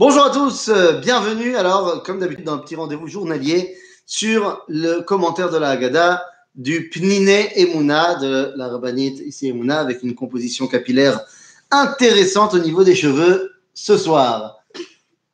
Bonjour à tous, euh, bienvenue. Alors, comme d'habitude, dans un petit rendez-vous journalier sur le commentaire de la Haggadah du Pnine Emouna de la rabbinite ici Emouna avec une composition capillaire intéressante au niveau des cheveux ce soir.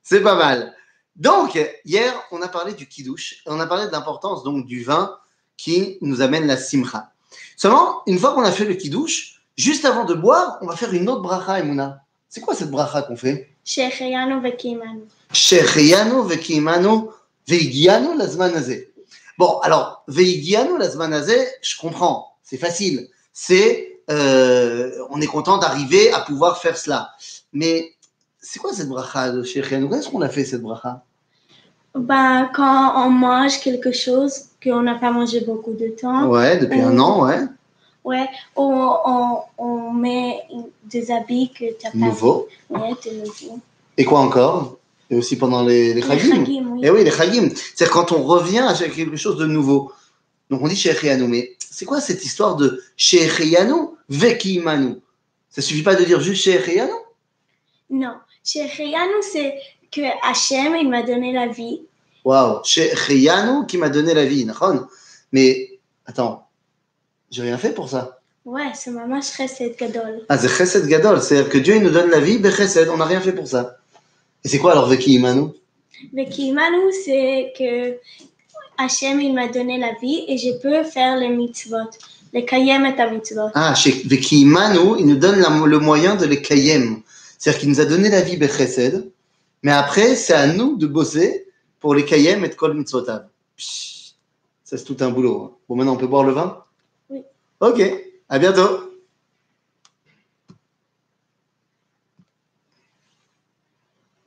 C'est pas mal. Donc, hier, on a parlé du kiddush et on a parlé de l'importance donc du vin qui nous amène la simcha. Seulement, une fois qu'on a fait le kiddush, juste avant de boire, on va faire une autre bracha Emouna. C'est quoi cette bracha qu'on fait? Shechianu vekimanu. Shechianu vekimanu veigianu lazmanazé. Bon, alors, veigianu lazmanazé, je comprends, c'est facile. C'est, euh, on est content d'arriver à pouvoir faire cela. Mais c'est quoi cette bracha de Shechianu Qu'est-ce qu'on a fait cette bracha? Bah, quand on mange quelque chose qu'on n'a pas mangé beaucoup de temps. Ouais, depuis un an, ouais. Ouais, on, on, habits que tu as pas Et quoi encore? Et aussi pendant les, les, les chagim? chagim eh oui. Les chagim. C'est-à-dire quand on revient à quelque chose de nouveau. Donc on dit Sheikhiyanou, mais c'est quoi cette histoire de Sheikhiyanou, Vekimanu Ça suffit pas de dire juste Sheikhiyanou Non. Sheikhiyanou, c'est que Hachem, il m'a donné la vie. Waouh, Sheikhiyanou qui m'a donné la vie, Mais attends, j'ai rien fait pour ça. Ouais, c'est maman chesed gadol. Ah, c'est Chesed Gadol. C'est-à-dire que Dieu il nous donne la vie, Bechesed, on n'a rien fait pour ça. Et c'est quoi alors Vekimanu Vekimanu, c'est que Hachem, il m'a donné la vie et je peux faire les mitzvot. Les kayem et ta mitzvot. Ah, chez Vekimanu, il nous donne la- le moyen de les kayem. C'est-à-dire qu'il nous a donné la vie mais après, c'est à nous de bosser pour les kayem et de kol mitzvotav. Ça, c'est tout un boulot. hein. Bon, maintenant, on peut boire le vin? Oui. Ok, à bientôt.